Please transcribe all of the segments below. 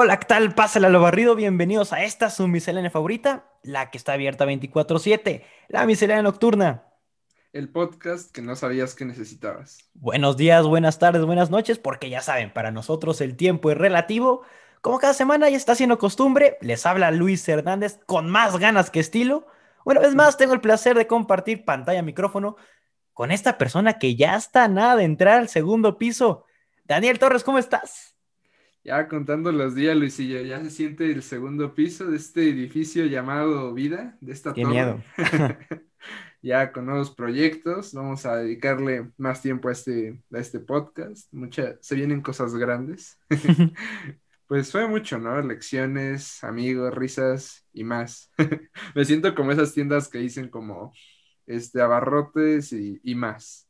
Hola, ¿qué tal? Pásale a lo barrido. Bienvenidos a esta su miscelánea favorita, la que está abierta 24/7, la miscelánea nocturna. El podcast que no sabías que necesitabas. Buenos días, buenas tardes, buenas noches, porque ya saben, para nosotros el tiempo es relativo. Como cada semana ya está siendo costumbre, les habla Luis Hernández con más ganas que estilo. Una vez más, tengo el placer de compartir pantalla, micrófono con esta persona que ya está nada de entrar al segundo piso. Daniel Torres, ¿cómo estás? Ya contando los días, Luisillo, ya se siente el segundo piso de este edificio llamado Vida, de esta Qué miedo. ya con nuevos proyectos, vamos a dedicarle más tiempo a este, a este podcast. Mucha, se vienen cosas grandes. pues fue mucho, ¿no? Lecciones, amigos, risas y más. Me siento como esas tiendas que dicen como este abarrotes y, y más.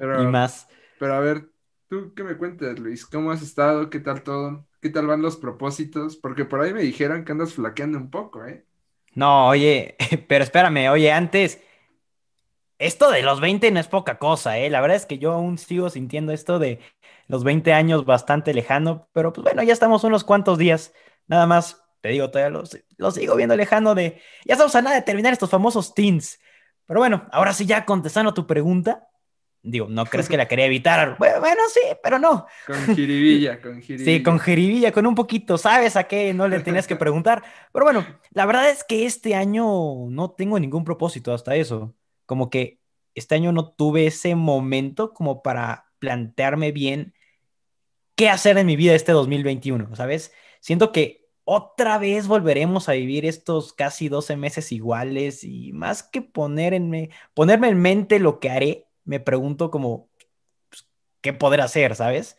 y más. Pero a ver, ¿Tú qué me cuentas, Luis? ¿Cómo has estado? ¿Qué tal todo? ¿Qué tal van los propósitos? Porque por ahí me dijeron que andas flaqueando un poco, ¿eh? No, oye, pero espérame, oye, antes, esto de los 20 no es poca cosa, ¿eh? La verdad es que yo aún sigo sintiendo esto de los 20 años bastante lejano, pero pues bueno, ya estamos unos cuantos días, nada más, te digo, todavía los, sigo viendo lejano de, ya estamos a nada de terminar estos famosos teens. Pero bueno, ahora sí ya contestando a tu pregunta, Digo, no crees que la quería evitar. Bueno, sí, pero no. Con jiribilla, con jiribilla. Sí, con jiribilla, con un poquito. ¿Sabes a qué? No le tenías que preguntar. Pero bueno, la verdad es que este año no tengo ningún propósito hasta eso. Como que este año no tuve ese momento como para plantearme bien qué hacer en mi vida este 2021, ¿sabes? Siento que otra vez volveremos a vivir estos casi 12 meses iguales y más que ponerme, ponerme en mente lo que haré, me pregunto como, pues, ¿qué poder hacer, sabes?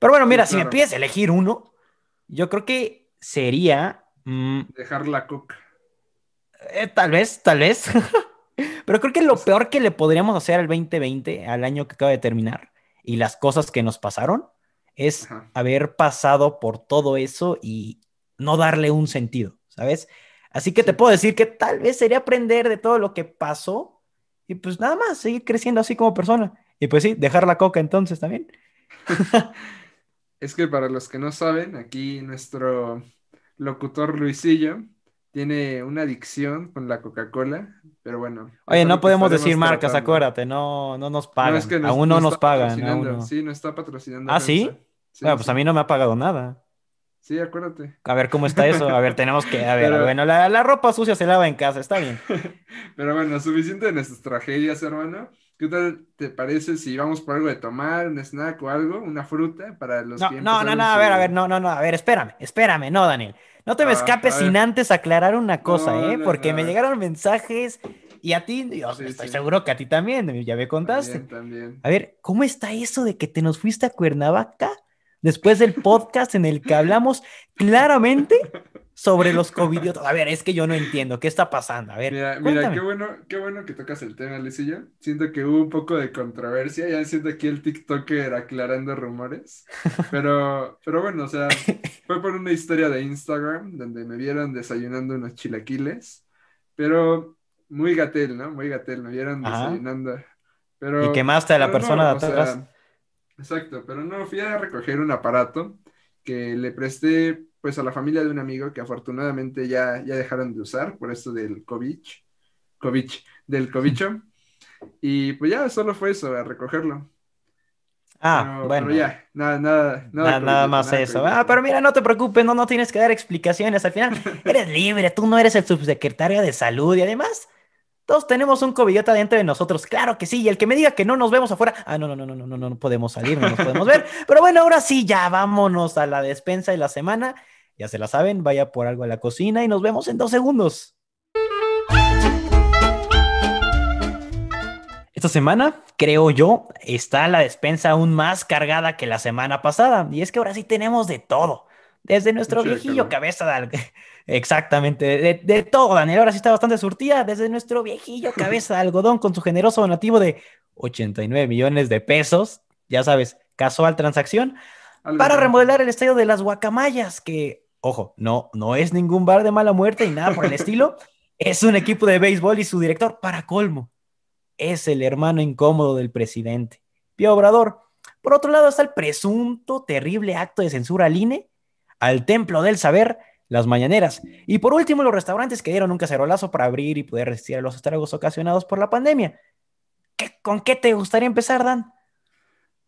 Pero bueno, mira, si me pides elegir uno, yo creo que sería... Mm, Dejar la coca. Eh, tal vez, tal vez. Pero creo que lo peor que le podríamos hacer al 2020, al año que acaba de terminar, y las cosas que nos pasaron, es haber pasado por todo eso y no darle un sentido, ¿sabes? Así que te puedo decir que tal vez sería aprender de todo lo que pasó y pues nada más, seguir creciendo así como persona. Y pues sí, dejar la coca entonces también. es que para los que no saben, aquí nuestro locutor Luisillo tiene una adicción con la Coca-Cola, pero bueno. Oye, no podemos decir marcas, acuérdate, no, no nos pagan. aún no, nos pagan. Sí, no está patrocinando. ¿Ah, sí? bueno, pues a mí no me ha pagado nada. Sí, acuérdate. A ver cómo está eso. A ver, tenemos que. A ver, bueno, la, ropa sucia se lava en casa, está bien. Pero bueno, suficiente de nuestras tragedias, hermano. ¿Qué tal te parece si vamos por algo de tomar, un snack o algo, una fruta para los no, No, no, no, a ver, a ver, no, no, no, a ver, espérame, espérame, no, Daniel. No te me ah, escapes sin antes aclarar una cosa, ¿eh? Porque me llegaron mensajes y a ti, Dios, estoy seguro que a ti también, ya me contaste. También, también. A ver, ¿cómo está eso de que te nos fuiste a Cuernavaca? Después del podcast en el que hablamos claramente sobre los COVID. A ver, es que yo no entiendo qué está pasando. A ver, mira, mira qué bueno, qué bueno que tocas el tema, Lucillo. Siento que hubo un poco de controversia. Ya siento aquí el TikToker aclarando rumores. Pero, pero bueno, o sea, fue por una historia de Instagram donde me vieron desayunando unos chilaquiles. Pero muy gatel, ¿no? Muy gatel, me vieron desayunando. Pero, y quemaste a la persona de atrás. Exacto, pero no, fui a recoger un aparato que le presté pues a la familia de un amigo que afortunadamente ya, ya dejaron de usar por esto del COVID, COVID, del cobicho. Y pues ya solo fue eso, a recogerlo. Ah, bueno. Pero ya, nada, nada, nada, nada, más eso. Ah, pero mira, no te preocupes, no, no tienes que dar explicaciones. Al final, eres libre, tú no eres el subsecretario de salud y además todos tenemos un cobillota dentro de nosotros, claro que sí. Y el que me diga que no nos vemos afuera, ah, no, no, no, no, no, no, no podemos salir, no nos podemos ver. Pero bueno, ahora sí, ya vámonos a la despensa de la semana. Ya se la saben, vaya por algo a la cocina y nos vemos en dos segundos. Esta semana, creo yo, está la despensa aún más cargada que la semana pasada. Y es que ahora sí tenemos de todo. Desde nuestro viejillo cabeza de... Exactamente, de, todo, Daniel. Ahora sí está bastante surtida. Desde nuestro viejillo cabeza de algodón con su generoso donativo de 89 millones de pesos. Ya sabes, casual transacción. Para remodelar el estadio de las Guacamayas, que, ojo, no, no es ningún bar de mala muerte y nada por el estilo. Es un equipo de béisbol y su director, para colmo, es el hermano incómodo del presidente, Pío Obrador. Por otro lado está el presunto terrible acto de censura al INE al templo del saber, las mañaneras. Y por último, los restaurantes que dieron un cacerolazo para abrir y poder resistir a los estragos ocasionados por la pandemia. ¿Con qué te gustaría empezar, Dan?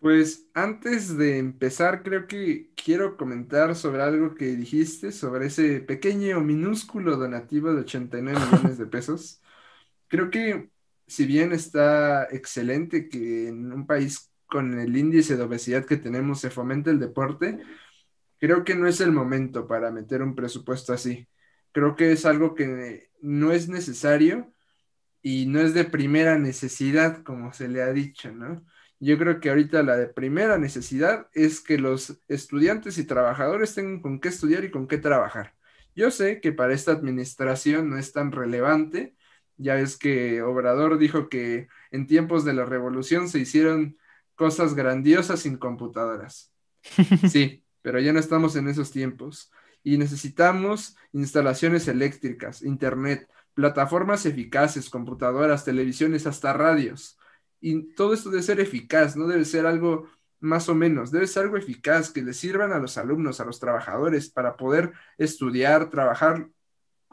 Pues antes de empezar, creo que quiero comentar sobre algo que dijiste, sobre ese pequeño, minúsculo donativo de 89 millones de pesos. Creo que si bien está excelente que en un país con el índice de obesidad que tenemos se fomente el deporte, creo que no es el momento para meter un presupuesto así. Creo que es algo que no es necesario y no es de primera necesidad, como se le ha dicho, ¿no? Yo creo que ahorita la de primera necesidad es que los estudiantes y trabajadores tengan con qué estudiar y con qué trabajar. Yo sé que para esta administración no es tan relevante. Ya ves que Obrador dijo que en tiempos de la revolución se hicieron cosas grandiosas sin computadoras. Sí, pero ya no estamos en esos tiempos. Y necesitamos instalaciones eléctricas, internet, plataformas eficaces, computadoras, televisiones, hasta radios y todo esto debe ser eficaz, no debe ser algo más o menos, debe ser algo eficaz que le sirvan a los alumnos, a los trabajadores para poder estudiar, trabajar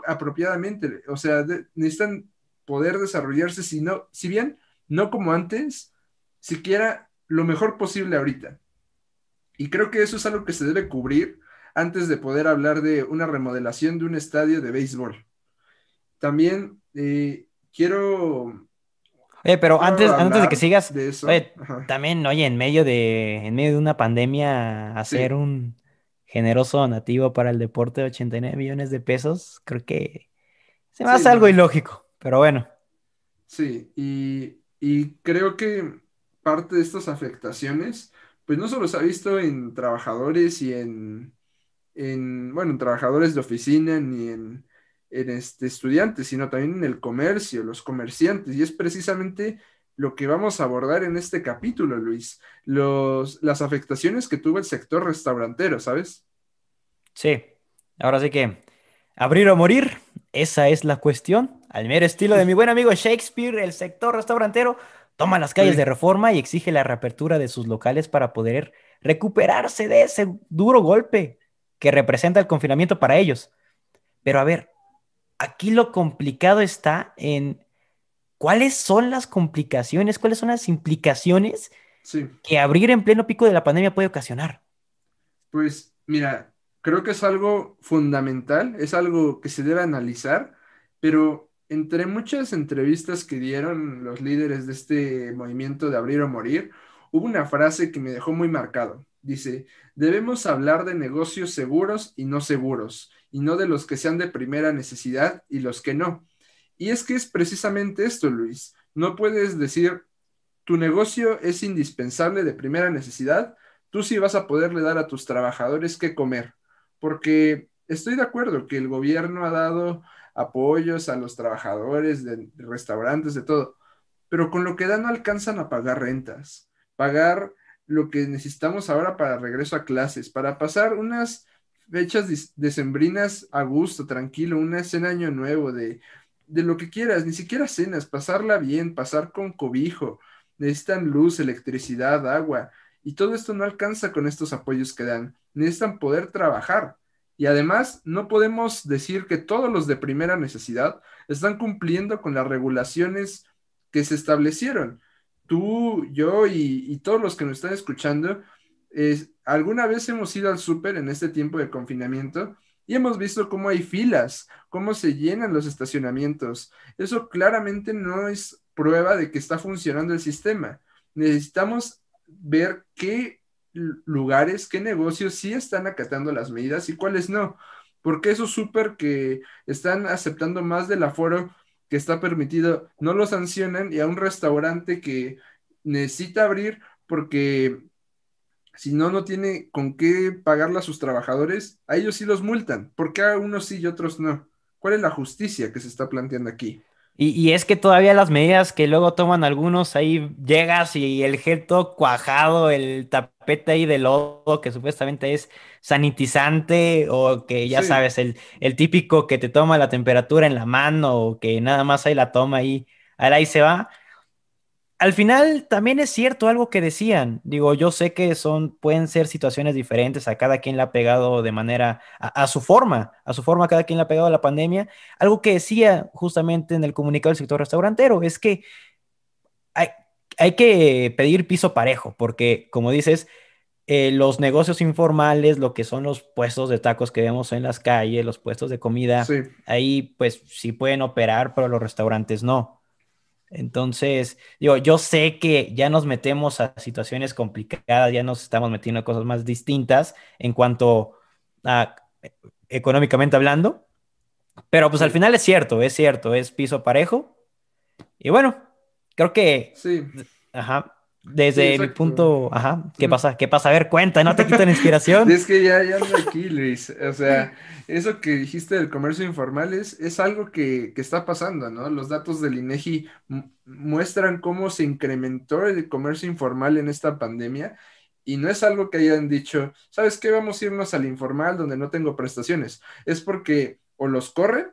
apropiadamente. O sea, necesitan poder desarrollarse, si, no, si bien no como antes, siquiera lo mejor posible ahorita. Y creo que eso es algo que se debe cubrir antes de poder hablar de una remodelación de un estadio de béisbol. También eh, quiero Oye, pero antes, antes de que sigas, también, oye, en medio de, en medio de una pandemia, hacer un generoso donativo para el deporte de 89 millones de pesos, creo que se me hace algo ilógico, pero bueno. Sí, y, y creo que parte de estas afectaciones, pues no solo se ha visto en trabajadores y en, en bueno, en trabajadores de oficina ni en en este, estudiantes, sino también en el comercio, los comerciantes. Y es precisamente lo que vamos a abordar en este capítulo, Luis, los, las afectaciones que tuvo el sector restaurantero, ¿sabes? Sí, ahora sí que abrir o morir, esa es la cuestión. Al mero estilo de mi buen amigo Shakespeare, el sector restaurantero toma las calles de reforma y exige la reapertura de sus locales para poder recuperarse de ese duro golpe que representa el confinamiento para ellos. Pero a ver, aquí lo complicado está en cuáles son las complicaciones, cuáles son las implicaciones que abrir en pleno pico de la pandemia puede ocasionar. Pues mira, creo que es algo fundamental, es algo que se debe analizar, pero entre muchas entrevistas que dieron los líderes de este movimiento de abrir o morir, hubo una frase que me dejó muy marcado. Dice, debemos hablar de negocios seguros y no seguros, y no de los que sean de primera necesidad y los que no. Y es que es precisamente esto, Luis. No puedes decir, tu negocio es indispensable de primera necesidad, tú sí vas a poderle dar a tus trabajadores qué comer, porque estoy de acuerdo que el gobierno ha dado apoyos a los trabajadores de, restaurantes, de todo, pero con lo que da no alcanzan a pagar rentas, pagar lo que necesitamos ahora para regreso a clases, para pasar unas fechas decembrinas a gusto, tranquilo, una cena año nuevo, de, de lo que quieras, ni siquiera cenas, pasarla bien, pasar con cobijo, necesitan luz, electricidad, agua, y todo esto no alcanza con estos apoyos que dan, necesitan poder trabajar. Y además, no podemos decir que todos los de primera necesidad están cumpliendo con las regulaciones que se establecieron tú, yo y, todos los que nos están escuchando, alguna vez hemos ido al súper en este tiempo de confinamiento y hemos visto cómo hay filas, cómo se llenan los estacionamientos. Eso claramente no es prueba de que está funcionando el sistema. Necesitamos ver qué lugares, qué negocios sí están acatando las medidas y cuáles no. Porque esos súper que están aceptando más del aforo que está permitido, no lo sancionan y a un restaurante que necesita abrir porque si no, no tiene con qué pagarle a sus trabajadores, a ellos sí los multan. ¿Por qué a unos sí y otros no? ¿Cuál es la justicia que se está planteando aquí? Y, es que todavía las medidas que luego toman algunos, ahí llegas y el gel todo cuajado, el tapete ahí de lodo que supuestamente es sanitizante o que ya sabes, el, el, típico que te toma la temperatura en la mano o que nada más ahí la toma ahí, ahí se va. Al final también es cierto algo que decían. Digo, yo sé que son, pueden ser situaciones diferentes, a cada quien le ha pegado de manera, a, su forma, a su forma, cada quien le ha pegado a la pandemia. Algo que decía justamente en el comunicado del sector restaurantero es que hay, hay que pedir piso parejo, porque como dices, eh, los negocios informales, lo que son los puestos de tacos que vemos en las calles, los puestos de comida, ahí pues sí pueden operar, pero los restaurantes no. Entonces, digo, yo sé que ya nos metemos a situaciones complicadas, ya nos estamos metiendo a cosas más distintas en cuanto a económicamente hablando, pero pues al final es cierto, es cierto, es piso parejo. Y bueno, creo que... Sí. Ajá. Desde mi punto, ajá, ¿qué pasa? ¿Qué pasa? A ver, cuenta, no te quiten inspiración. es que ya, ya ando aquí, Luis. O sea, eso que dijiste del comercio informal es, es algo que, que, está pasando, ¿no? Los datos del INEGI muestran cómo se incrementó el comercio informal en esta pandemia y no es algo que hayan dicho, ¿sabes qué? Vamos a irnos al informal donde no tengo prestaciones. Es porque o los corren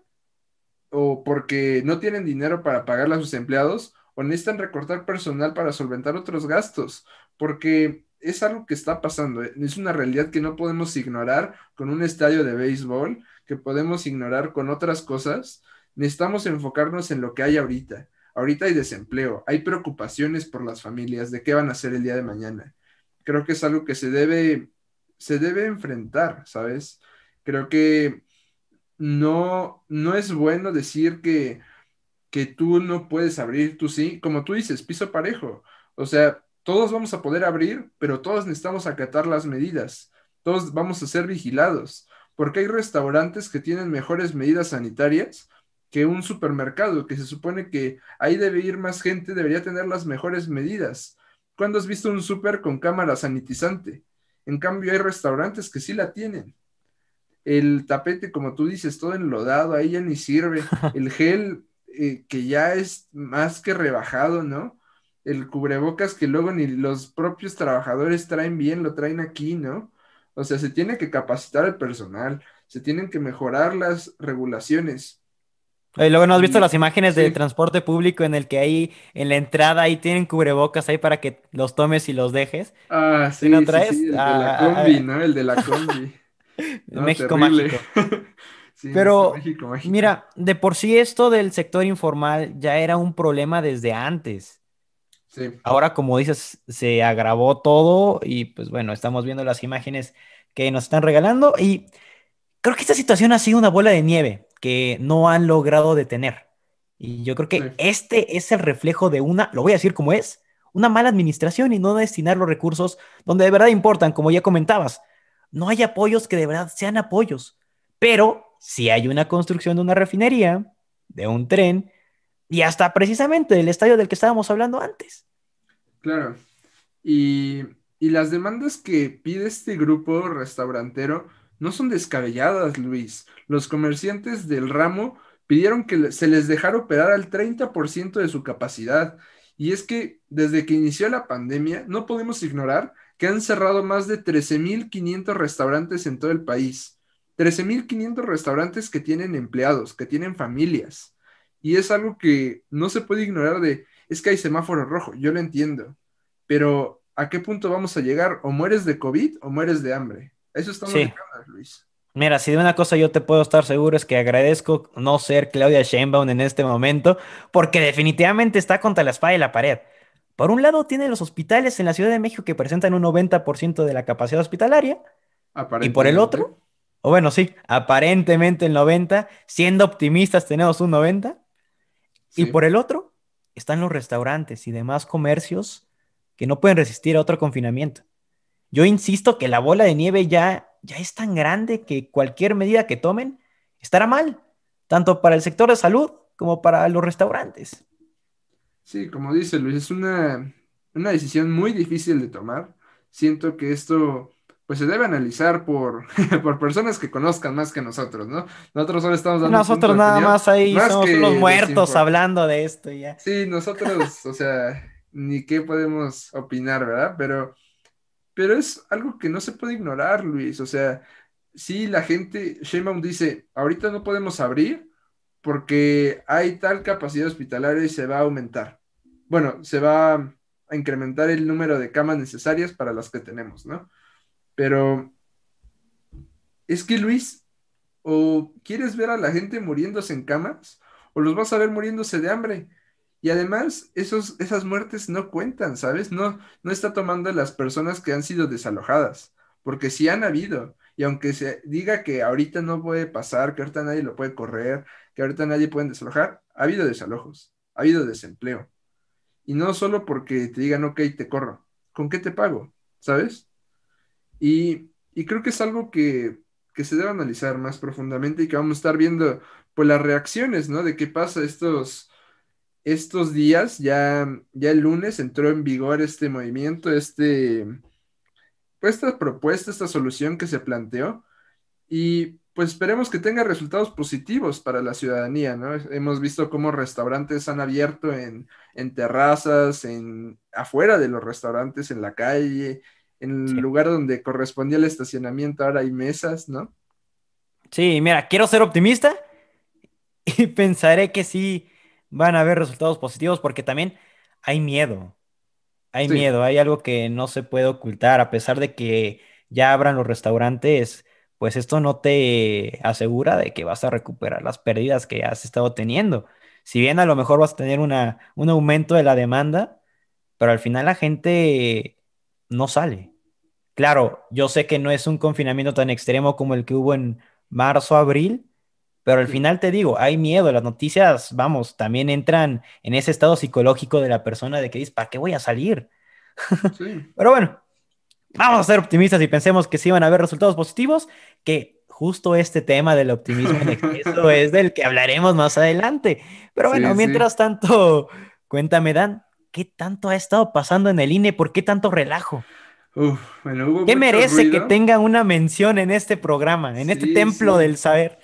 o porque no tienen dinero para pagarle a sus empleados o necesitan recortar personal para solventar otros gastos, porque es algo que está pasando, ¿eh? es una realidad que no podemos ignorar con un estadio de béisbol, que podemos ignorar con otras cosas. Necesitamos enfocarnos en lo que hay ahorita. Ahorita hay desempleo, hay preocupaciones por las familias, de qué van a hacer el día de mañana. Creo que es algo que se debe, se debe enfrentar, ¿sabes? Creo que no, no es bueno decir que que tú no puedes abrir, tú sí, como tú dices, piso parejo. O sea, todos vamos a poder abrir, pero todos necesitamos acatar las medidas. Todos vamos a ser vigilados, porque hay restaurantes que tienen mejores medidas sanitarias que un supermercado, que se supone que ahí debe ir más gente, debería tener las mejores medidas. ¿Cuándo has visto un súper con cámara sanitizante? En cambio, hay restaurantes que sí la tienen. El tapete, como tú dices, todo enlodado, ahí ya ni sirve. El gel eh, que ya es más que rebajado, ¿no? El cubrebocas que luego ni los propios trabajadores traen bien, lo traen aquí, ¿no? O sea, se tiene que capacitar el personal, se tienen que mejorar las regulaciones. Y luego no has visto las imágenes de transporte público en el que ahí en la entrada ahí tienen cubrebocas ahí para que los tomes y los dejes. Ah, sí, no traes? el de la ah, combi, ¿no? El de la combi. México mágico. Pero mira, de por sí esto del sector informal ya era un problema desde antes. Sí. Ahora, como dices, se agravó todo y pues bueno, estamos viendo las imágenes que nos están regalando y creo que esta situación ha sido una bola de nieve que no han logrado detener. Y yo creo que este es el reflejo de una, lo voy a decir como es, una mala administración y no destinar los recursos donde de verdad importan, como ya comentabas. No hay apoyos que de verdad sean apoyos, pero si hay una construcción de una refinería, de un tren y hasta precisamente del estadio del que estábamos hablando antes. Claro. Y, las demandas que pide este grupo restaurantero no son descabelladas, Luis. Los comerciantes del ramo pidieron que se les dejara operar al 30% de su capacidad. Y es que desde que inició la pandemia no podemos ignorar que han cerrado más de 13.500 restaurantes en todo el país. 13.500 restaurantes que tienen empleados, que tienen familias. Y es algo que no se puede ignorar de, es que hay semáforo rojo, yo lo entiendo, pero ¿a qué punto vamos a llegar? O mueres de COVID o mueres de hambre. Eso estamos sí. Luis. Mira, si de una cosa yo te puedo estar seguro es que agradezco no ser Claudia Sheinbaum en este momento, porque definitivamente está contra la espada y la pared. Por un lado, tiene los hospitales en la Ciudad de México que presentan un 90% de la capacidad hospitalaria, y por el otro, o bueno, sí, aparentemente el 90, siendo optimistas tenemos un 90. Y por el otro, están los restaurantes y demás comercios que no pueden resistir a otro confinamiento. Yo insisto que la bola de nieve ya, ya es tan grande que cualquier medida que tomen estará mal, tanto para el sector de salud como para los restaurantes. Sí, como dice Luis, es una, una decisión muy difícil de tomar. Siento que esto pues se debe analizar por, por personas que conozcan más que nosotros, ¿no? Nosotros solo estamos dando. Nosotros nada más ahí somos unos muertos hablando de esto y ya. Sí, nosotros, o sea, ni qué podemos opinar, ¿verdad? Pero, pero es algo que no se puede ignorar, Luis. O sea, sí, la gente, Sheinbaum dice, ahorita no podemos abrir porque hay tal capacidad hospitalaria y se va a aumentar. bueno, se va a incrementar el número de camas necesarias para las que tenemos, ¿no? Pero es que Luis, o quieres ver a la gente muriéndose en camas, o los vas a ver muriéndose de hambre. Y además, esos, esas muertes no cuentan, ¿sabes? No, no está tomando las personas que han sido desalojadas, porque sí han habido. Y aunque se diga que ahorita no puede pasar, que ahorita nadie lo puede correr, que ahorita nadie puede desalojar, ha habido desalojos, ha habido desempleo. Y no solo porque te digan, ok, te corro, ¿con qué te pago? ¿Sabes? Y, creo que es algo que, que, se debe analizar más profundamente y que vamos a estar viendo, pues, las reacciones, ¿no? De qué pasa estos, estos días. Ya, ya el lunes entró en vigor este movimiento, este, pues, esta propuesta, esta solución que se planteó. Y pues esperemos que tenga resultados positivos para la ciudadanía, ¿no? Hemos visto cómo restaurantes han abierto en, terrazas, en afuera de los restaurantes, en la calle, en el lugar donde correspondía el estacionamiento, ahora hay mesas, ¿no? Sí, mira, quiero ser optimista y pensaré que sí van a haber resultados positivos porque también hay miedo. Hay miedo, hay algo que no se puede ocultar, a pesar de que ya abran los restaurantes pues esto no te asegura de que vas a recuperar las pérdidas que has estado teniendo. Si bien a lo mejor vas a tener una, un aumento de la demanda, pero al final la gente no sale. Claro, yo sé que no es un confinamiento tan extremo como el que hubo en marzo, abril, pero al final te digo, hay miedo, las noticias, vamos, también entran en ese estado psicológico de la persona de que dice, ¿para qué voy a salir? pero bueno, vamos a ser optimistas y pensemos que sí van a haber resultados positivos, que justo este tema del optimismo en exceso es del que hablaremos más adelante. Pero bueno, mientras tanto, cuéntame, Dan, ¿qué tanto ha estado pasando en el INE? ¿Por qué tanto relajo? ¿Qué merece que tenga una mención en este programa, en este templo del saber?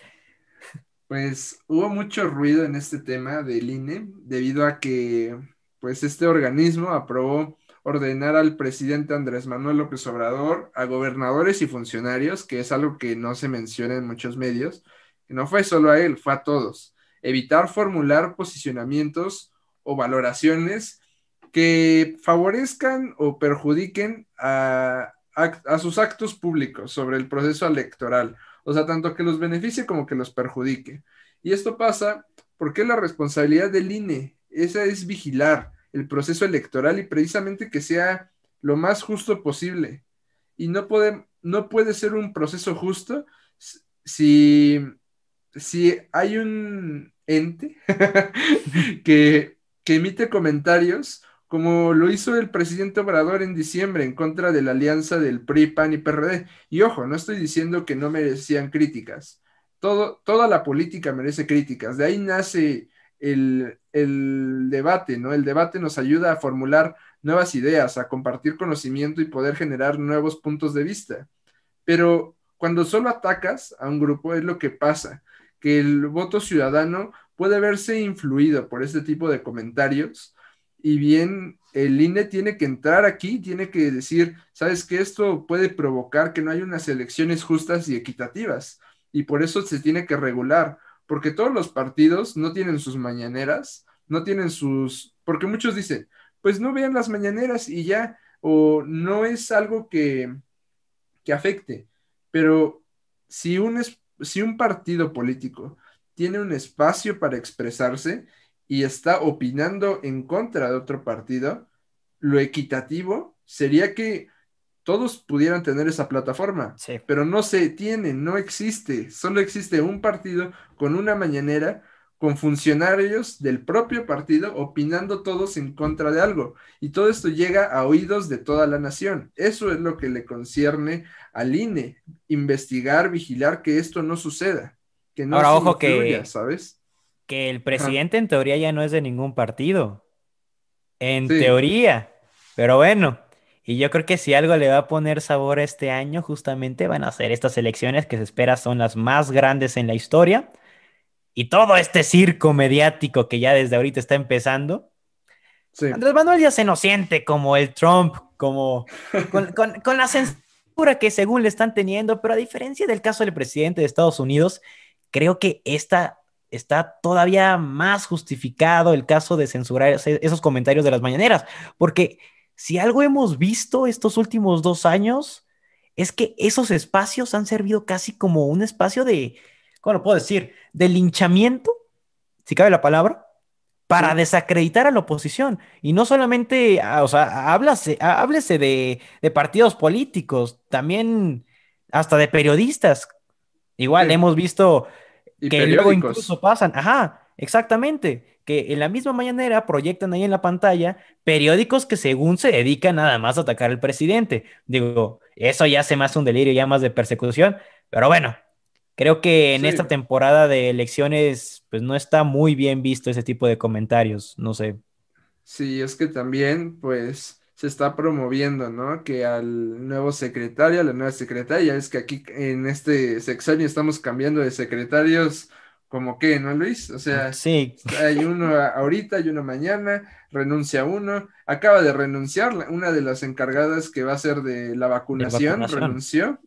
Pues hubo mucho ruido en este tema del INE debido a que pues este organismo aprobó ordenar al presidente Andrés Manuel López Obrador, a gobernadores y funcionarios, que es algo que no se menciona en muchos medios, que no fue solo a él, fue a todos, evitar formular posicionamientos o valoraciones que favorezcan o perjudiquen a, a, sus actos públicos sobre el proceso electoral, o sea, tanto que los beneficie como que los perjudique. Y esto pasa porque la responsabilidad del INE, esa es vigilar, el proceso electoral y precisamente que sea lo más justo posible. Y no puede, no puede ser un proceso justo si, si hay un ente que, que emite comentarios como lo hizo el presidente Obrador en diciembre en contra de la alianza del PRI, PAN y PRD. Y ojo, no estoy diciendo que no merecían críticas. Toda la política merece críticas. De ahí nace el, debate, ¿no? El debate nos ayuda a formular nuevas ideas, a compartir conocimiento y poder generar nuevos puntos de vista. Pero cuando solo atacas a un grupo es lo que pasa, que el voto ciudadano puede verse influido por este tipo de comentarios y bien el INE tiene que entrar aquí, tiene que decir, sabes que esto puede provocar que no haya unas elecciones justas y equitativas y por eso se tiene que regular porque todos los partidos no tienen sus mañaneras, no tienen sus, porque muchos dicen, pues no vean las mañaneras y ya, o no es algo que, que afecte, pero si un, si un partido político tiene un espacio para expresarse y está opinando en contra de otro partido, lo equitativo sería que todos pudieran tener esa plataforma, pero no se tiene, no existe, solo existe un partido con una mañanera con funcionarios del propio partido opinando todos en contra de algo. Y todo esto llega a oídos de toda la nación. Eso es lo que le concierne al INE, investigar, vigilar que esto no suceda. Que no Ahora, ojo que, ¿sabes? Que el presidente en teoría ya no es de ningún partido. En teoría. Pero bueno, y yo creo que si algo le va a poner sabor este año, justamente van a ser estas elecciones que se espera son las más grandes en la historia. Y todo este circo mediático que ya desde ahorita está empezando. Andrés Manuel ya se nos siente como el Trump, como con, con la censura que según le están teniendo, pero a diferencia del caso del presidente de Estados Unidos, creo que esta está todavía más justificado el caso de censurar esos comentarios de las mañaneras, porque si algo hemos visto estos últimos dos años, es que esos espacios han servido casi como un espacio de, ¿cómo lo puedo decir? De linchamiento, si cabe la palabra, para desacreditar a la oposición. Y no solamente, ah, o sea, háblase, ah, háblese de, de partidos políticos, también hasta de periodistas. Igual hemos visto que luego incluso pasan, ajá, exactamente, que en la misma mañanera proyectan ahí en la pantalla periódicos que según se dedican nada más a atacar al presidente. Digo, eso ya hace más un delirio, ya más de persecución, pero bueno, creo que en esta temporada de elecciones, pues no está muy bien visto ese tipo de comentarios, no sé. Sí, es que también, pues, se está promoviendo, ¿no? Que al nuevo secretario, a la nueva secretaria, es que aquí en este sexenio estamos cambiando de secretarios como que, ¿no, Luis? O sea, sí. hay uno ahorita y uno mañana, renuncia uno, acaba de renunciar, una de las encargadas que va a ser de la vacunación, renunció,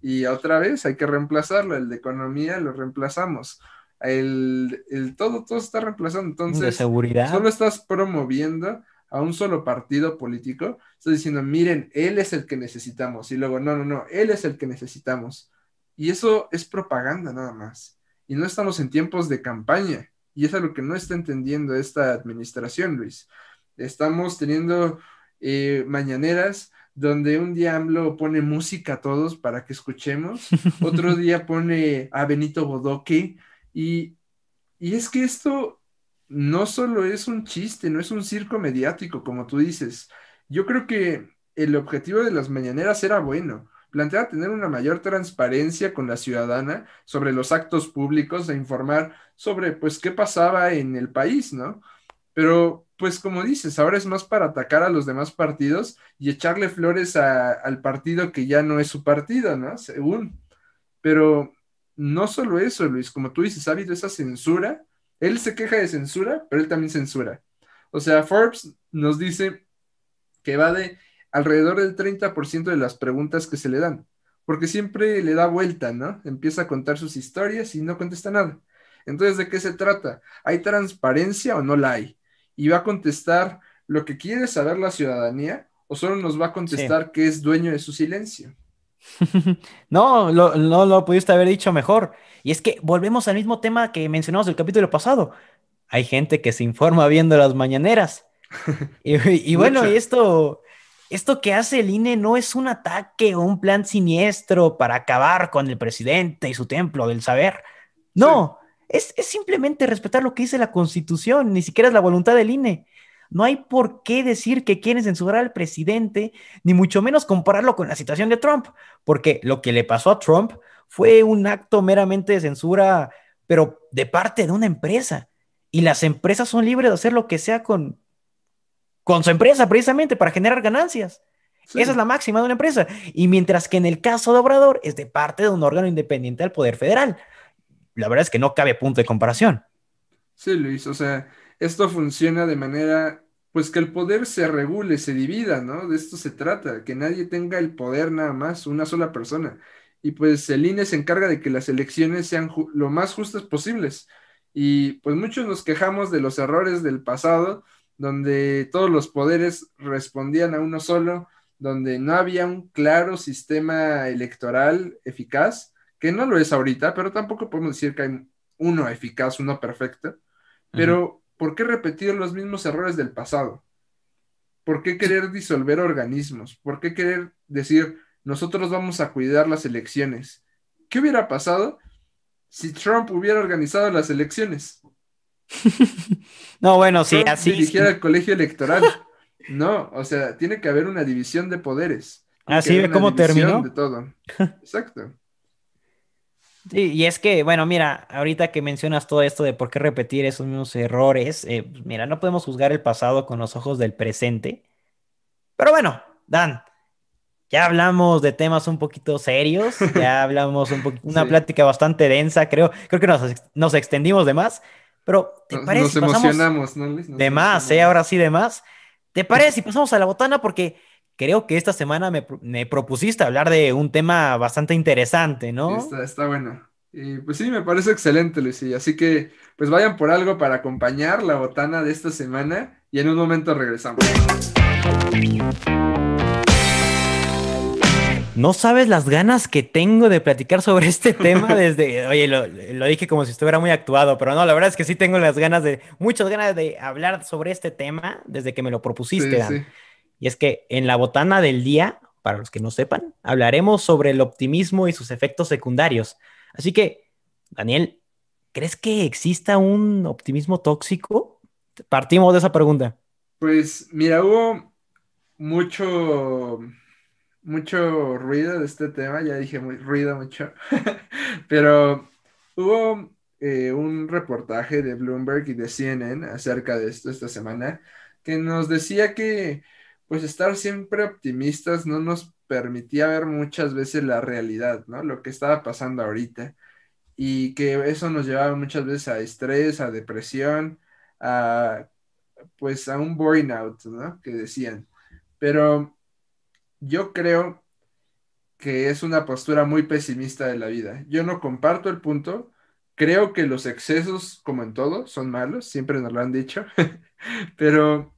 y otra vez hay que reemplazarlo, el de economía lo reemplazamos. El, el todo, todo está reemplazando, entonces, de seguridad. solo estás promoviendo a un solo partido político, estás diciendo, miren, él es el que necesitamos, y luego, no, no, no, él es el que necesitamos. Y eso es propaganda nada más. Y no estamos en tiempos de campaña. Y es lo que no está entendiendo esta administración, Luis. Estamos teniendo eh, mañaneras donde un día AMLO pone música a todos para que escuchemos, otro día pone a Benito Bodoque, y, y es que esto no solo es un chiste, no es un circo mediático, como tú dices. Yo creo que el objetivo de las mañaneras era bueno. Planteaba tener una mayor transparencia con la ciudadana sobre los actos públicos e informar sobre, pues, qué pasaba en el país, ¿no? Pero, pues, como dices, ahora es más para atacar a los demás partidos y echarle flores al partido que ya no es su partido, ¿no? Según. Pero no solo eso, Luis, como tú dices, ha habido esa censura él se queja de censura, pero él también censura. O sea, Forbes nos dice que va de alrededor del 30% de las preguntas que se le dan, porque siempre le da vuelta, ¿no? Empieza a contar sus historias y no contesta nada. Entonces, ¿de qué se trata? ¿Hay transparencia o no la hay? Y va a contestar lo que quiere saber la ciudadanía o solo nos va a contestar que es dueño de su silencio. no, no lo pudiste haber dicho mejor. Y es que volvemos al mismo tema que mencionamos el capítulo pasado. Hay gente que se informa viendo las mañaneras. y, bueno, esto, esto que hace el INE no es un ataque o un plan siniestro para acabar con el presidente y su templo del saber. No, es, es simplemente respetar lo que dice la Constitución, ni siquiera es la voluntad del INE. No hay por qué decir que quieren censurar al presidente, ni mucho menos compararlo con la situación de Trump, porque lo que le pasó a Trump fue un acto meramente de censura, pero de parte de una empresa. Y las empresas son libres de hacer lo que sea con, con su empresa, precisamente para generar ganancias. Esa es la máxima de una empresa. Y mientras que en el caso de Obrador es de parte de un órgano independiente del Poder Federal. La verdad es que no cabe punto de comparación. Sí, Luis, o sea, esto funciona de manera, pues que el poder se regule, se divida, ¿no? De esto se trata, que nadie tenga el poder nada más, una sola persona. Y pues el INE se encarga de que las elecciones sean lo más justas posibles. Y pues muchos nos quejamos de los errores del pasado, donde todos los poderes respondían a uno solo, donde no había un claro sistema electoral eficaz, que no lo es ahorita, pero tampoco podemos decir que hay uno eficaz, uno perfecto. Pero ¿por qué repetir los mismos errores del pasado? ¿Por qué querer disolver organismos? ¿Por qué querer decir, nosotros vamos a cuidar las elecciones? ¿Qué hubiera pasado si Trump hubiera organizado las elecciones? no, bueno, sí, así. Dirigiera el colegio electoral. No, o sea, tiene que haber una división de poderes. Así ve cómo terminó. De todo. Exacto y es que, bueno, mira, ahorita que mencionas todo esto de por qué repetir esos mismos errores, eh, pues mira, no podemos juzgar el pasado con los ojos del presente. Pero bueno, Dan, ya hablamos de temas un poquito serios, ya hablamos un poquito, una plática bastante densa, creo, creo que nos, nos extendimos de más, pero ¿te parece? Nos emocionamos, ¿no, de más, ¿eh? Ahora sí, de más. ¿Te parece si pasamos a la botana? Porque creo que esta semana me, propusiste hablar de un tema bastante interesante, ¿no? Está, está bueno. Y pues sí, me parece excelente, Luisilla. Así que pues vayan por algo para acompañar la botana de esta semana y en un momento regresamos. No sabes las ganas que tengo de platicar sobre este tema desde, oye, lo, dije como si estuviera muy actuado, pero no, la verdad es que sí tengo las ganas de, muchas ganas de hablar sobre este tema desde que me lo propusiste, Dan. Y es que en la botana del día, para los que no sepan, hablaremos sobre el optimismo y sus efectos secundarios. Así que, Daniel, ¿crees que exista un optimismo tóxico? Partimos de esa pregunta. Pues mira, hubo mucho mucho ruido de este tema, ya dije muy ruido mucho, pero hubo eh, un reportaje de Bloomberg y de CNN acerca de esto esta semana que nos decía que pues estar siempre optimistas no nos permitía ver muchas veces la realidad, ¿no? Lo que estaba pasando ahorita y que eso nos llevaba muchas veces a estrés, a depresión, a pues a un burnout, ¿no? Que decían. Pero yo creo que es una postura muy pesimista de la vida. Yo no comparto el punto. Creo que los excesos, como en todo, son malos, siempre nos lo han dicho, pero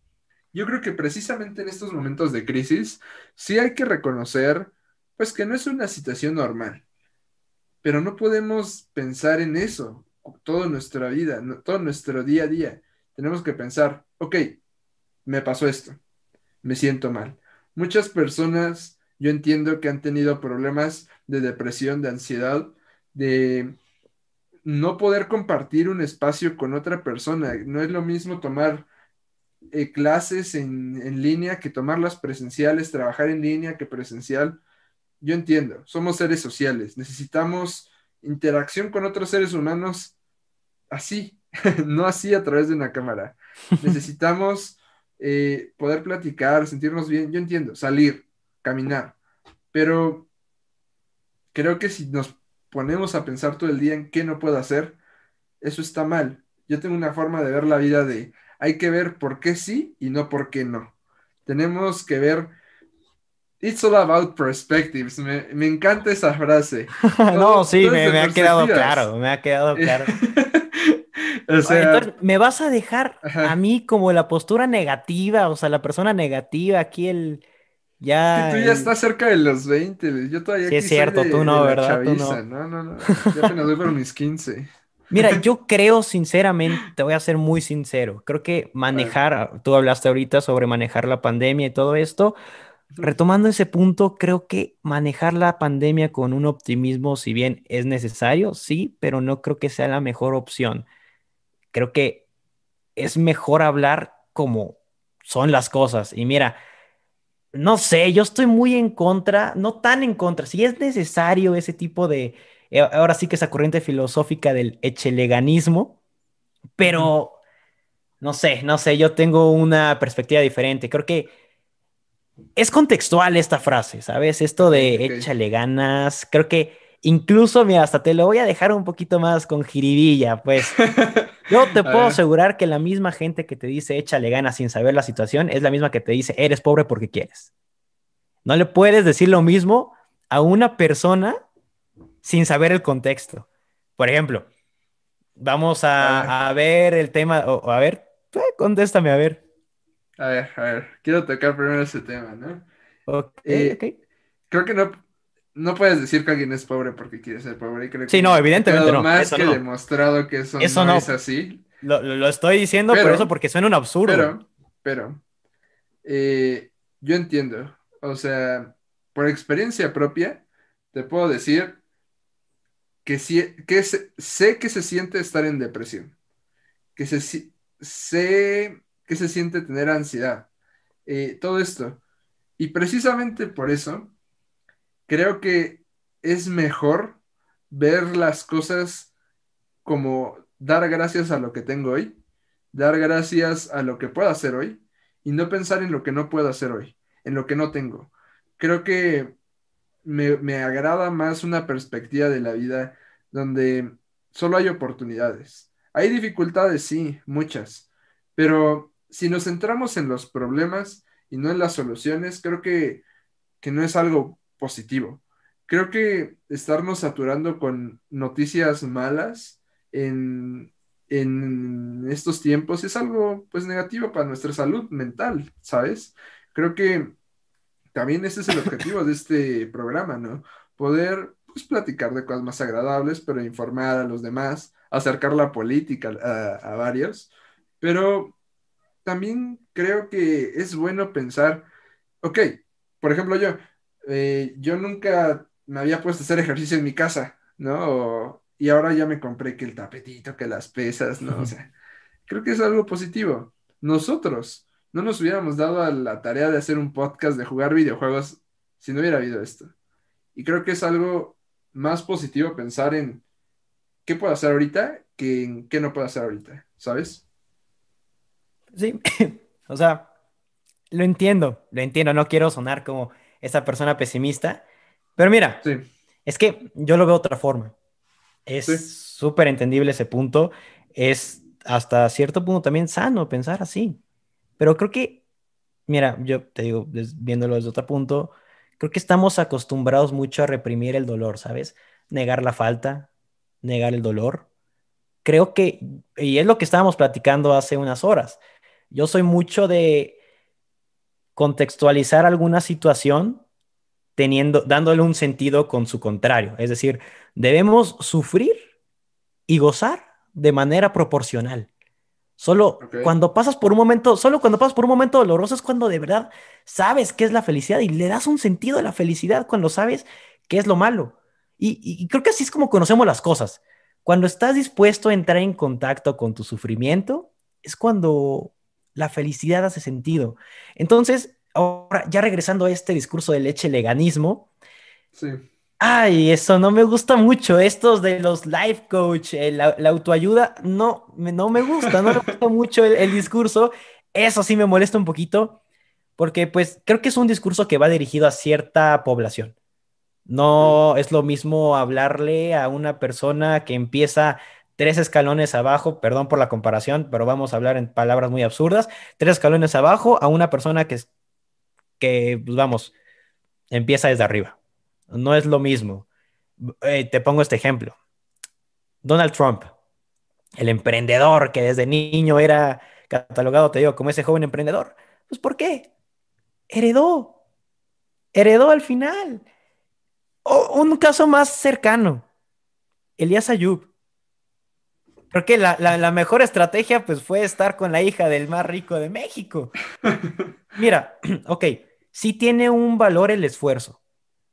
yo creo que precisamente en estos momentos de crisis sí hay que reconocer, pues que no es una situación normal, pero no podemos pensar en eso toda nuestra vida, todo nuestro día a día. Tenemos que pensar, ok, me pasó esto, me siento mal muchas personas, yo entiendo que han tenido problemas de depresión, de ansiedad, de no poder compartir un espacio con otra persona. No es lo mismo tomar eh, clases en, en, línea que tomarlas presenciales, trabajar en línea que presencial. Yo entiendo, somos seres sociales, necesitamos interacción con otros seres humanos así, no así a través de una cámara. Necesitamos eh, poder platicar, sentirnos bien, yo entiendo, salir, caminar, pero creo que si nos ponemos a pensar todo el día en qué no puedo hacer, eso está mal. Yo tengo una forma de ver la vida de hay que ver por qué sí y no por qué no. Tenemos que ver It's all about perspectives. Me, encanta esa frase. no, sí, me, ha quedado claro, me ha quedado claro. Entonces, me vas a dejar a mí como la postura negativa, o sea, la persona negativa, aquí el... Ya, tú ya estás cerca de los 20, yo todavía Sí, es cierto, tú no, ¿verdad? Tú no. no, no, no, ya apenas doy por mis 15. Mira, yo creo sinceramente, te voy a ser muy sincero, creo que manejar, tú hablaste ahorita sobre manejar la pandemia y todo esto, retomando ese punto, creo que manejar la pandemia con un optimismo, si bien es necesario, sí, pero no creo que sea la mejor opción. Creo que es mejor hablar como son las cosas. Y mira, no sé, yo estoy muy en contra, no tan en contra, si es necesario ese tipo de, ahora sí que esa corriente filosófica del echeleganismo, pero no sé, no sé, yo tengo una perspectiva diferente. Creo que es contextual esta frase, ¿sabes? Esto de échale ganas, creo que incluso, mira, hasta te lo voy a dejar un poquito más con jiribilla, pues. Yo te puedo asegurar que la misma gente que te dice échale ganas sin saber la situación es la misma que te dice eres pobre porque quieres. No le puedes decir lo mismo a una persona sin saber el contexto. Por ejemplo, vamos a, ver el tema, o, a ver, eh, contéstame, a ver. A ver, a ver, quiero tocar primero ese tema, ¿no? Ok, eh, Creo que no, no puedes decir que alguien es pobre porque quiere ser pobre. Creo sí, no, evidentemente no. Más que demostrado que eso, no, es así. Lo, estoy diciendo por eso, porque suena un absurdo. Pero, pero, eh, yo entiendo. O sea, por experiencia propia, te puedo decir que, que sé que se siente estar en depresión. Que se, sé que se siente tener ansiedad. Eh, todo esto. Y precisamente por eso creo que es mejor ver las cosas como dar gracias a lo que tengo hoy, dar gracias a lo que puedo hacer hoy y no pensar en lo que no puedo hacer hoy, en lo que no tengo. Creo que me, agrada más una perspectiva de la vida donde solo hay oportunidades. Hay dificultades, sí, muchas, pero si nos centramos en los problemas y no en las soluciones, creo que, que no es algo positivo. creo que estarnos saturando con noticias malas en, en estos tiempos es algo pues negativo para nuestra salud mental, ¿sabes? Creo que también ese es el objetivo de este programa, ¿no? Poder pues, platicar de cosas más agradables, pero informar a los demás, acercar la política a, a varios, pero también creo que es bueno pensar, ok, por ejemplo yo, eh, yo nunca me había puesto a hacer ejercicio en mi casa, ¿no? y ahora ya me compré que el tapetito, que las pesas, ¿no? O sea, creo que es algo positivo. Nosotros no nos hubiéramos dado a la tarea de hacer un podcast de jugar videojuegos si no hubiera habido esto. Y creo que es algo más positivo pensar en qué puedo hacer ahorita que en qué no puedo hacer ahorita, ¿sabes? Sí, o sea, lo entiendo, lo entiendo, no quiero sonar como esa persona pesimista, pero mira, es que yo lo veo de otra forma. Es súper entendible ese punto, es hasta cierto punto también sano pensar así, pero creo que, mira, yo te digo, viéndolo desde otro punto, creo que estamos acostumbrados mucho a reprimir el dolor, ¿sabes? Negar la falta, negar el dolor. Creo que, y es lo que estábamos platicando hace unas horas, yo soy mucho de contextualizar alguna situación teniendo, dándole un sentido con su contrario. Es decir, debemos sufrir y gozar de manera proporcional. Solo cuando pasas por un momento, solo cuando pasas por un momento doloroso es cuando de verdad sabes qué es la felicidad y le das un sentido a la felicidad cuando sabes qué es lo malo. y creo que así es como conocemos las cosas. Cuando estás dispuesto a entrar en contacto con tu sufrimiento, es cuando la felicidad hace sentido. Entonces, ahora ya regresando a este discurso del leche leganismo. Sí. Ay, eso no me gusta mucho. Estos de los life coach, eh, la, autoayuda, no, no me gusta, no me gusta mucho el, discurso. Eso sí me molesta un poquito, porque pues creo que es un discurso que va dirigido a cierta población. No es lo mismo hablarle a una persona que empieza tres escalones abajo, perdón por la comparación, pero vamos a hablar en palabras muy absurdas, tres escalones abajo a una persona que, que pues vamos, empieza desde arriba. No es lo mismo. Eh, te pongo este ejemplo. Donald Trump, el emprendedor que desde niño era catalogado, te digo, como ese joven emprendedor. Pues ¿por qué? Heredó. Heredó al final. un caso más cercano. Elías Ayub Creo que la, mejor estrategia pues fue estar con la hija del más rico de México. Mira, ok, sí tiene un valor el esfuerzo,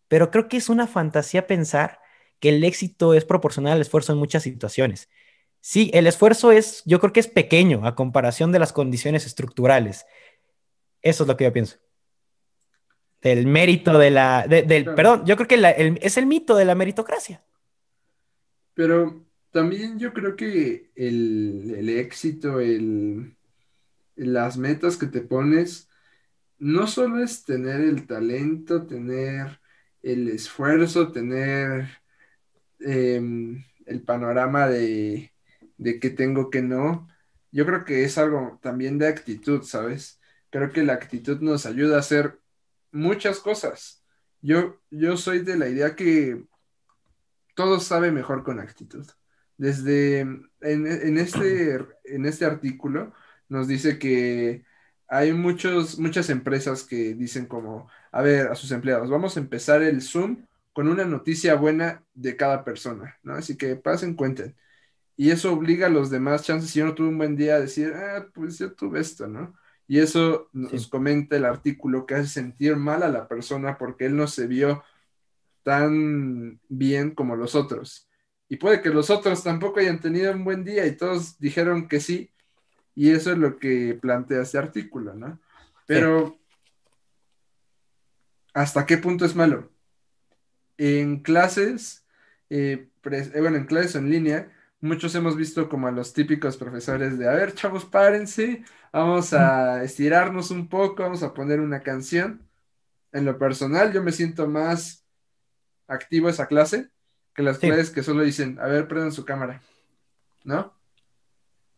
pero creo que es una fantasía pensar que el éxito es proporcional al esfuerzo en muchas situaciones. Sí, el esfuerzo es, yo creo que es pequeño a comparación de las condiciones estructurales. Eso es lo que yo pienso. Del mérito de la, del, perdón, yo creo que es el mito de la meritocracia. Pero también yo creo que el, éxito, el, las metas que te pones, no solo es tener el talento, tener el esfuerzo, tener em, el panorama de, de qué tengo, que no. Yo creo que es algo también de actitud, ¿sabes? Creo que la actitud nos ayuda a hacer muchas cosas. Yo, yo soy de la idea que todo sabe mejor con actitud. Desde en, este, en este artículo nos dice que hay muchos, muchas empresas que dicen como, a ver, a sus empleados, vamos a empezar el Zoom con una noticia buena de cada persona, ¿no? Así que pasen, cuenten. Y eso obliga a los demás chances, si yo no tuve un buen día, a decir, ah, pues yo tuve esto, ¿no? Y eso nos comenta el artículo que hace sentir mal a la persona porque él no se vio tan bien como los otros. Y puede que los otros tampoco hayan tenido un buen día y todos dijeron que sí. Y eso es lo que plantea este artículo, ¿no? Pero, ¿hasta qué punto es malo? En clases, eh, eh, bueno, en clases en línea, muchos hemos visto como a los típicos profesores de, a ver, chavos, párense, vamos a estirarnos un poco, vamos a poner una canción. En lo personal, yo me siento más activo esa clase que las clases que solo dicen, a ver, prendan su cámara, ¿no?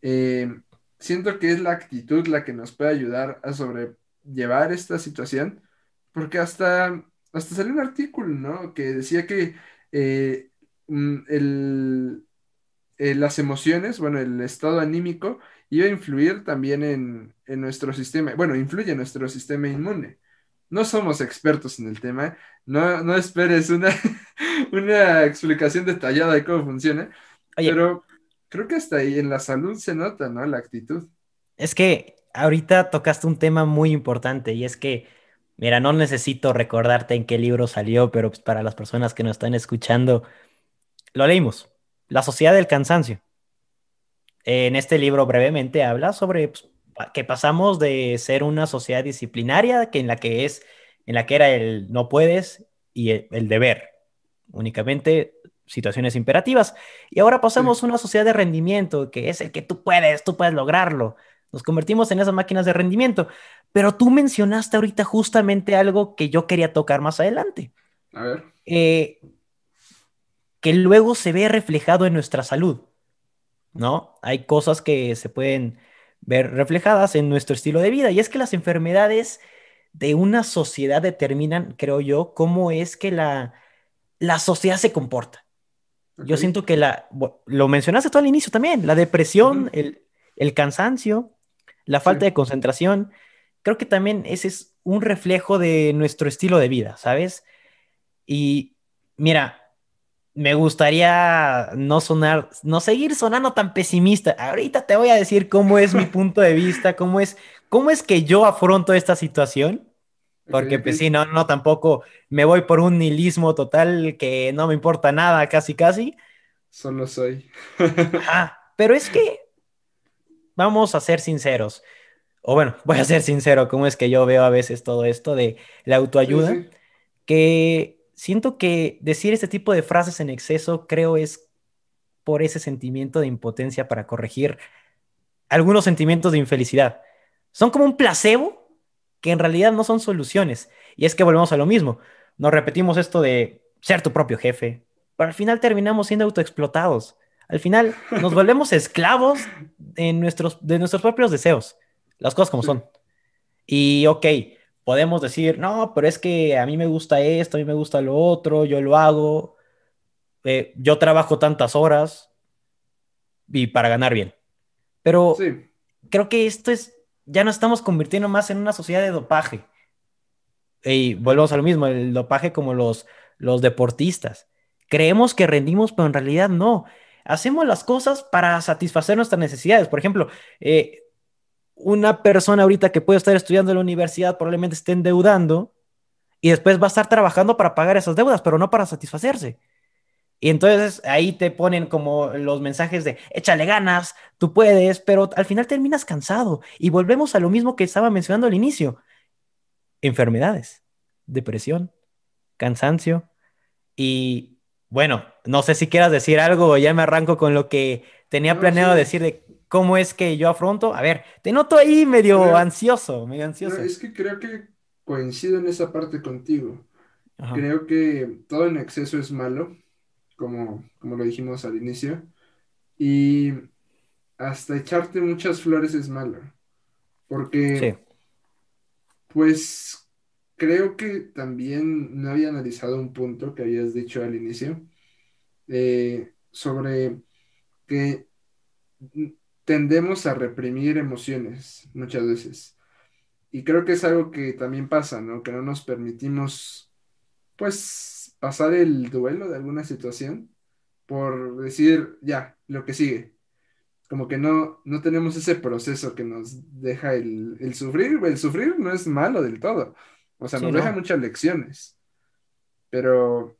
Eh, siento que es la actitud la que nos puede ayudar a sobrellevar esta situación, porque hasta hasta salió un artículo, ¿no? Que decía que eh, mm, el, eh, las emociones, bueno, el estado anímico iba a influir también en, en nuestro sistema, bueno, influye en nuestro sistema inmune. No somos expertos en el tema, no, no esperes una, una explicación detallada de cómo funciona, pero creo que hasta ahí en la salud se nota, ¿no? La actitud. Es que ahorita tocaste un tema muy importante y es que, mira, no necesito recordarte en qué libro salió, pero pues, para las personas que nos están escuchando, lo leímos, La Sociedad del Cansancio. En este libro brevemente habla sobre pues, que pasamos de ser una sociedad disciplinaria, que en la que es, en la que era el no puedes y el, deber, únicamente situaciones imperativas. Y ahora pasamos a una sociedad de rendimiento, que es el que tú puedes, tú puedes lograrlo. Nos convertimos en esas máquinas de rendimiento. Pero tú mencionaste ahorita justamente algo que yo quería tocar más adelante. A ver. Eh, que luego se ve reflejado en nuestra salud, ¿no? Hay cosas que se pueden ver reflejadas en nuestro estilo de vida y es que las enfermedades de una sociedad determinan, creo yo, cómo es que la, la sociedad se comporta. Yo siento que la, lo mencionaste tú al inicio también, la depresión, el, el cansancio, la falta de concentración, creo que también ese es un reflejo de nuestro estilo de vida, ¿sabes? Y mira, me gustaría no sonar, no seguir sonando tan pesimista. Ahorita te voy a decir cómo es mi punto de vista, cómo es, cómo es que yo afronto esta situación. Porque pues sí, no, no, tampoco me voy por un nihilismo total que no me importa nada, casi, casi. Solo soy. pero es que vamos a ser sinceros. O bueno, voy a ser sincero, cómo es que yo veo a veces todo esto de la autoayuda, que siento que decir este tipo de frases en exceso creo es por ese sentimiento de impotencia para corregir algunos sentimientos de infelicidad. Son como un placebo que en realidad no son soluciones. Y es que volvemos a lo mismo. Nos repetimos esto de ser tu propio jefe, pero al final terminamos siendo autoexplotados. Al final nos volvemos esclavos de nuestros, de nuestros propios deseos, las cosas como son. Y ok, podemos decir, no, pero es que a mí me gusta esto, a mí me gusta lo otro, yo lo hago, eh, yo trabajo tantas horas y para ganar bien. Pero creo que esto es, ya nos estamos convirtiendo más en una sociedad de dopaje. Y volvemos a lo mismo, el dopaje como los, los deportistas. Creemos que rendimos, pero en realidad no hacemos las cosas para satisfacer nuestras necesidades. Por ejemplo, eh, una persona ahorita que puede estar estudiando en la universidad probablemente esté endeudando y después va a estar trabajando para pagar esas deudas, pero no para satisfacerse. Y entonces ahí te ponen como los mensajes de échale ganas, tú puedes, pero al final terminas cansado. Y volvemos a lo mismo que estaba mencionando al inicio. Enfermedades, depresión, cansancio y bueno, no sé si quieras decir algo o ya me arranco con lo que tenía planeado decir de cómo es que yo afronto. A ver, te noto ahí medio ansioso, medio ansioso. es que creo que coincido en esa parte contigo. Creo que todo en exceso es malo, como, como lo dijimos al inicio. Y hasta echarte muchas flores es malo. Porque, pues, creo que también no había analizado un punto que habías dicho al inicio eh, sobre que tendemos a reprimir emociones muchas veces. Y creo que es algo que también pasa, ¿no? Que no nos permitimos, pues, pasar el duelo de alguna situación por decir, ya, lo que sigue. Como que no, no tenemos ese proceso que nos deja el, el sufrir. El sufrir no es malo del todo o sea, nos deja muchas lecciones. Pero.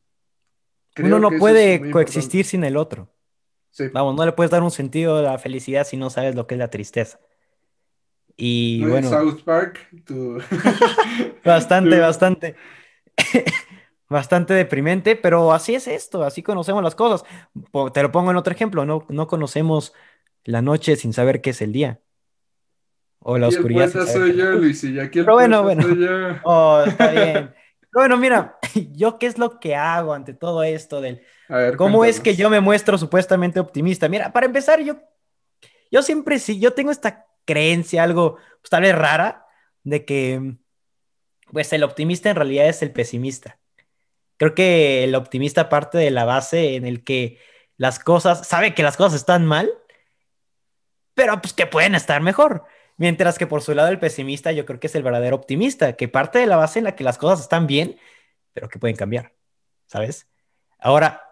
Uno no puede coexistir sin el otro. Vamos, no le puedes dar un sentido a la felicidad si no sabes lo que es la tristeza. Y bueno. South Park, bastante, bastante. bastante deprimente, pero así es esto, así conocemos las cosas. Te lo pongo en otro ejemplo, no, no conocemos la noche sin saber qué es el día. O la oscuridad. El soy yo, Luis, y aquí el Pero bueno, bueno. Soy yo. Oh, está bien. Pero bueno, mira, yo qué es lo que hago ante todo esto del A ver, cómo es que yo me muestro supuestamente optimista. Mira, para empezar, yo, yo siempre sí, yo tengo esta creencia, algo pues, tal vez rara, de que pues el optimista en realidad es el pesimista. Creo que el optimista parte de la base en el que las cosas, sabe que las cosas están mal, pero pues que pueden estar mejor. Mientras que por su lado el pesimista yo creo que es el verdadero optimista, que parte de la base en la que las cosas están bien, pero que pueden cambiar, ¿sabes? Ahora,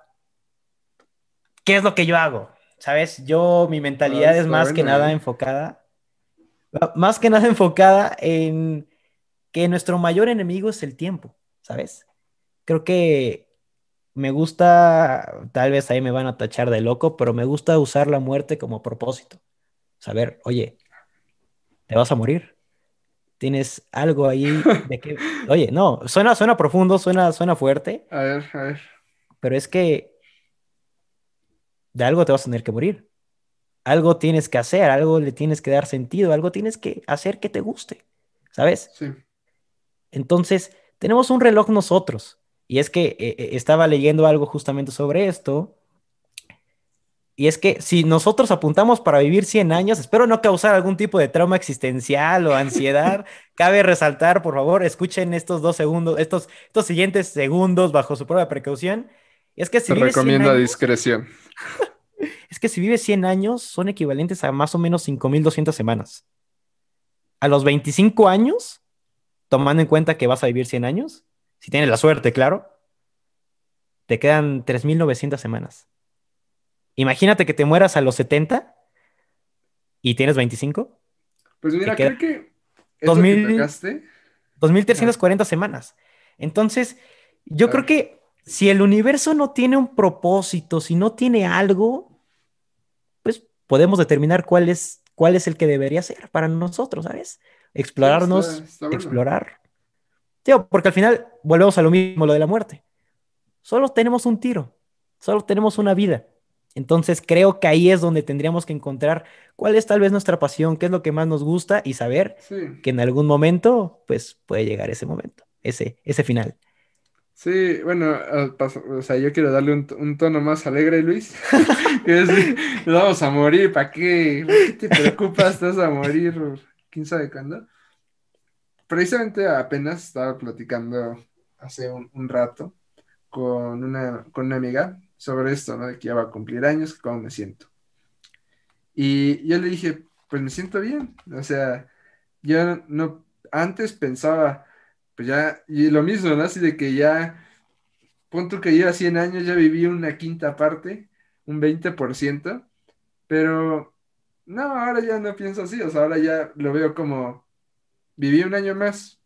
¿qué es lo que yo hago? ¿Sabes? Yo, mi mentalidad Ah, es más que nada enfocada, más que nada enfocada en que nuestro mayor enemigo es el tiempo, ¿sabes? Creo que me gusta, tal vez ahí me van a tachar de loco, pero me gusta usar la muerte como propósito. Saber, oye, te vas a morir. Tienes algo ahí de que, oye, no, suena, suena profundo, suena, suena fuerte, A ver, a ver. pero es que de algo te vas a tener que morir. Algo tienes que hacer, algo le tienes que dar sentido, algo tienes que hacer que te guste, ¿sabes? Sí. Entonces, tenemos un reloj nosotros. Y es que eh, eh, estaba leyendo algo justamente sobre esto. Y es que si nosotros apuntamos para vivir 100 años, espero no causar algún tipo de trauma existencial o ansiedad. Cabe resaltar, por favor, escuchen estos dos segundos, estos, estos siguientes segundos bajo su propia precaución. Y es que si Te vives 100 recomiendo años, discreción. es que si vives 100 años, son equivalentes a más o menos 5.200 semanas. A los 25 años, tomando en cuenta que vas a vivir 100 años, si tienes la suerte, claro, te quedan 3.900 semanas. Imagínate que te mueras a los 70 y tienes 25, Pues mira, creo que eso que 2000 tocaste, 2.340 semanas. Entonces, yo creo que si el universo no tiene un propósito, si no tiene algo, pues podemos determinar cuál es, cuál es el que debería ser para nosotros, ¿sabes? Explorarnos, está- está bueno. explorar. Tío, porque al final volvemos a lo mismo, lo de la muerte. Solo tenemos un tiro, solo tenemos una vida. Entonces creo que ahí es donde tendríamos que encontrar cuál es tal vez nuestra pasión, qué es lo que más nos gusta y saber sí. que en algún momento, pues puede llegar ese momento, ese, ese final. Sí, bueno, paso- o sea, yo quiero darle un, tono más alegre, Luis. Es, vamos a morir, ¿para qué? ¿Por qué te preocupas? Vas a morir, quién sabe cuándo. Precisamente apenas estaba platicando hace un, un rato con una, con una amiga sobre esto, ¿no? De que ya va a cumplir años, cómo me siento. Y yo le dije, pues me siento bien. O sea, yo no, antes pensaba, pues ya, y lo mismo, ¿no? Así de que ya, punto que lleva 100 años, ya viví una quinta parte, un 20%, pero no, ahora ya no pienso así, o sea, ahora ya lo veo como, viví un año más,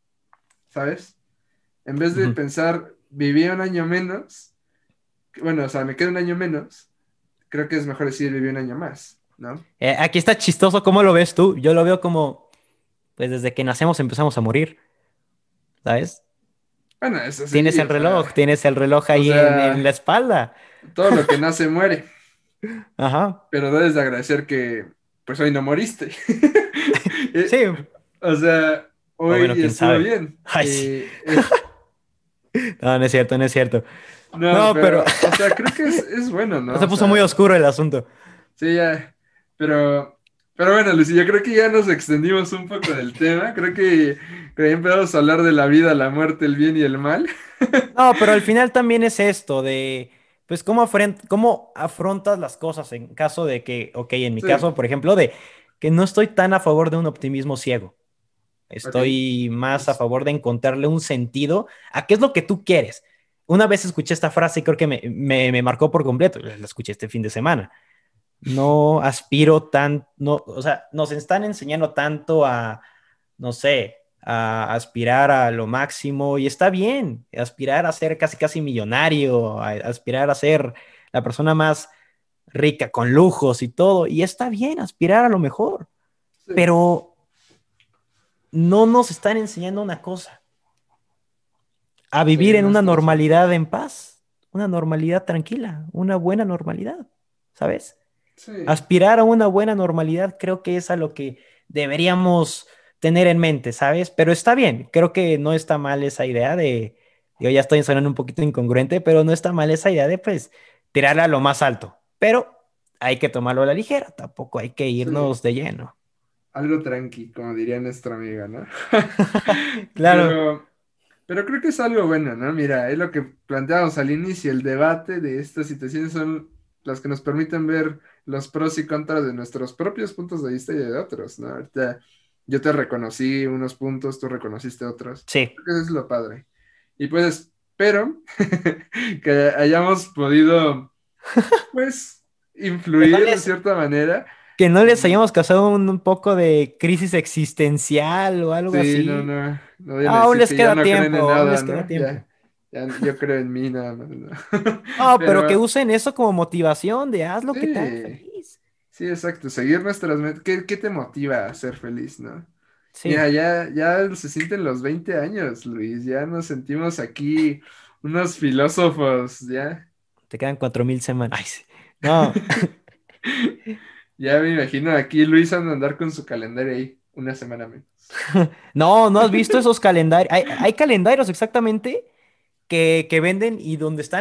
¿sabes? En vez de pensar, viví un año menos, bueno, o sea, me queda un año menos, creo que es mejor decir viví un año más, ¿no? Eh, aquí está chistoso, ¿cómo lo ves tú? Yo lo veo como, pues desde que nacemos empezamos a morir, ¿sabes? Bueno, eso sí, Tienes el sea, reloj, tienes el reloj ahí en- sea- en, la espalda. todo lo que nace muere, Ajá. pero debes de agradecer que, pues hoy no moriste. Eh, Sí, O sea, hoy bueno, estuvo bien. Ay, sí. Eh, eh, no, no es cierto, no es cierto. no, No, pero, pero- o sea, creo que es, es bueno, ¿no? Se O puso sea, muy oscuro el asunto. Sí, ya. Pero, pero bueno, Lucy, yo creo que ya nos extendimos un poco del tema. Creo que, que ya empezamos a hablar de la vida, la muerte, el bien y el mal. No, pero al final también es esto de, pues, cómo, afren- cómo afrontas las cosas en caso de que, ok, en mi Sí. caso, por ejemplo, de que no estoy tan a favor de un optimismo ciego. Estoy más a favor de encontrarle un sentido a qué es lo que tú quieres. Una vez escuché esta frase y creo que me, me- me marcó por completo. La escuché este fin de semana. No aspiro tan, no, o sea, nos están enseñando tanto a, no sé, a aspirar a lo máximo y está bien, aspirar a ser casi casi millonario, a, aspirar a ser la persona más rica con lujos y todo, y está bien aspirar a lo mejor, Sí. pero no nos están enseñando una cosa, a vivir Sí, en una normalidad en paz, una normalidad tranquila, una buena normalidad, ¿sabes? Sí. Aspirar a una buena normalidad creo que es a lo que deberíamos tener en mente, ¿sabes? Pero está bien, creo que no está mal esa idea de, yo ya estoy sonando un poquito incongruente, pero no está mal esa idea de pues tirarla a lo más alto, pero hay que tomarlo a la ligera, tampoco hay que irnos de lleno. Algo tranqui, como diría nuestra amiga, ¿no? Claro, Pero, Pero creo que es algo bueno, ¿no? Mira, es lo que planteamos al inicio, el debate de estas situaciones son las que nos permiten ver los pros y contras de nuestros propios puntos de vista y de otros, ¿no? Ahorita yo te reconocí unos puntos, tú reconociste otros. Sí. Creo que eso es lo padre. Y pues espero que hayamos podido, pues, influir de cierta manera. Que no les hayamos causado un, poco de crisis existencial o algo así. Sí, no, no. no aún les queda tiempo, aún les queda tiempo. yo creo en mí nada más. No, pero, que usen eso como motivación de haz lo que te haga feliz. Sí, exacto. Seguir nuestras metas. ¿Qué, te motiva a ser feliz, no? Sí. ya, ya se sienten los 20 años, Luis. Ya nos sentimos aquí unos filósofos, ya. Te quedan cuatro mil semanas. No. ya me imagino aquí Luis a andar con su calendario ahí, una semana menos. no, no has visto esos calendarios. Hay, hay calendarios exactamente que, venden y donde están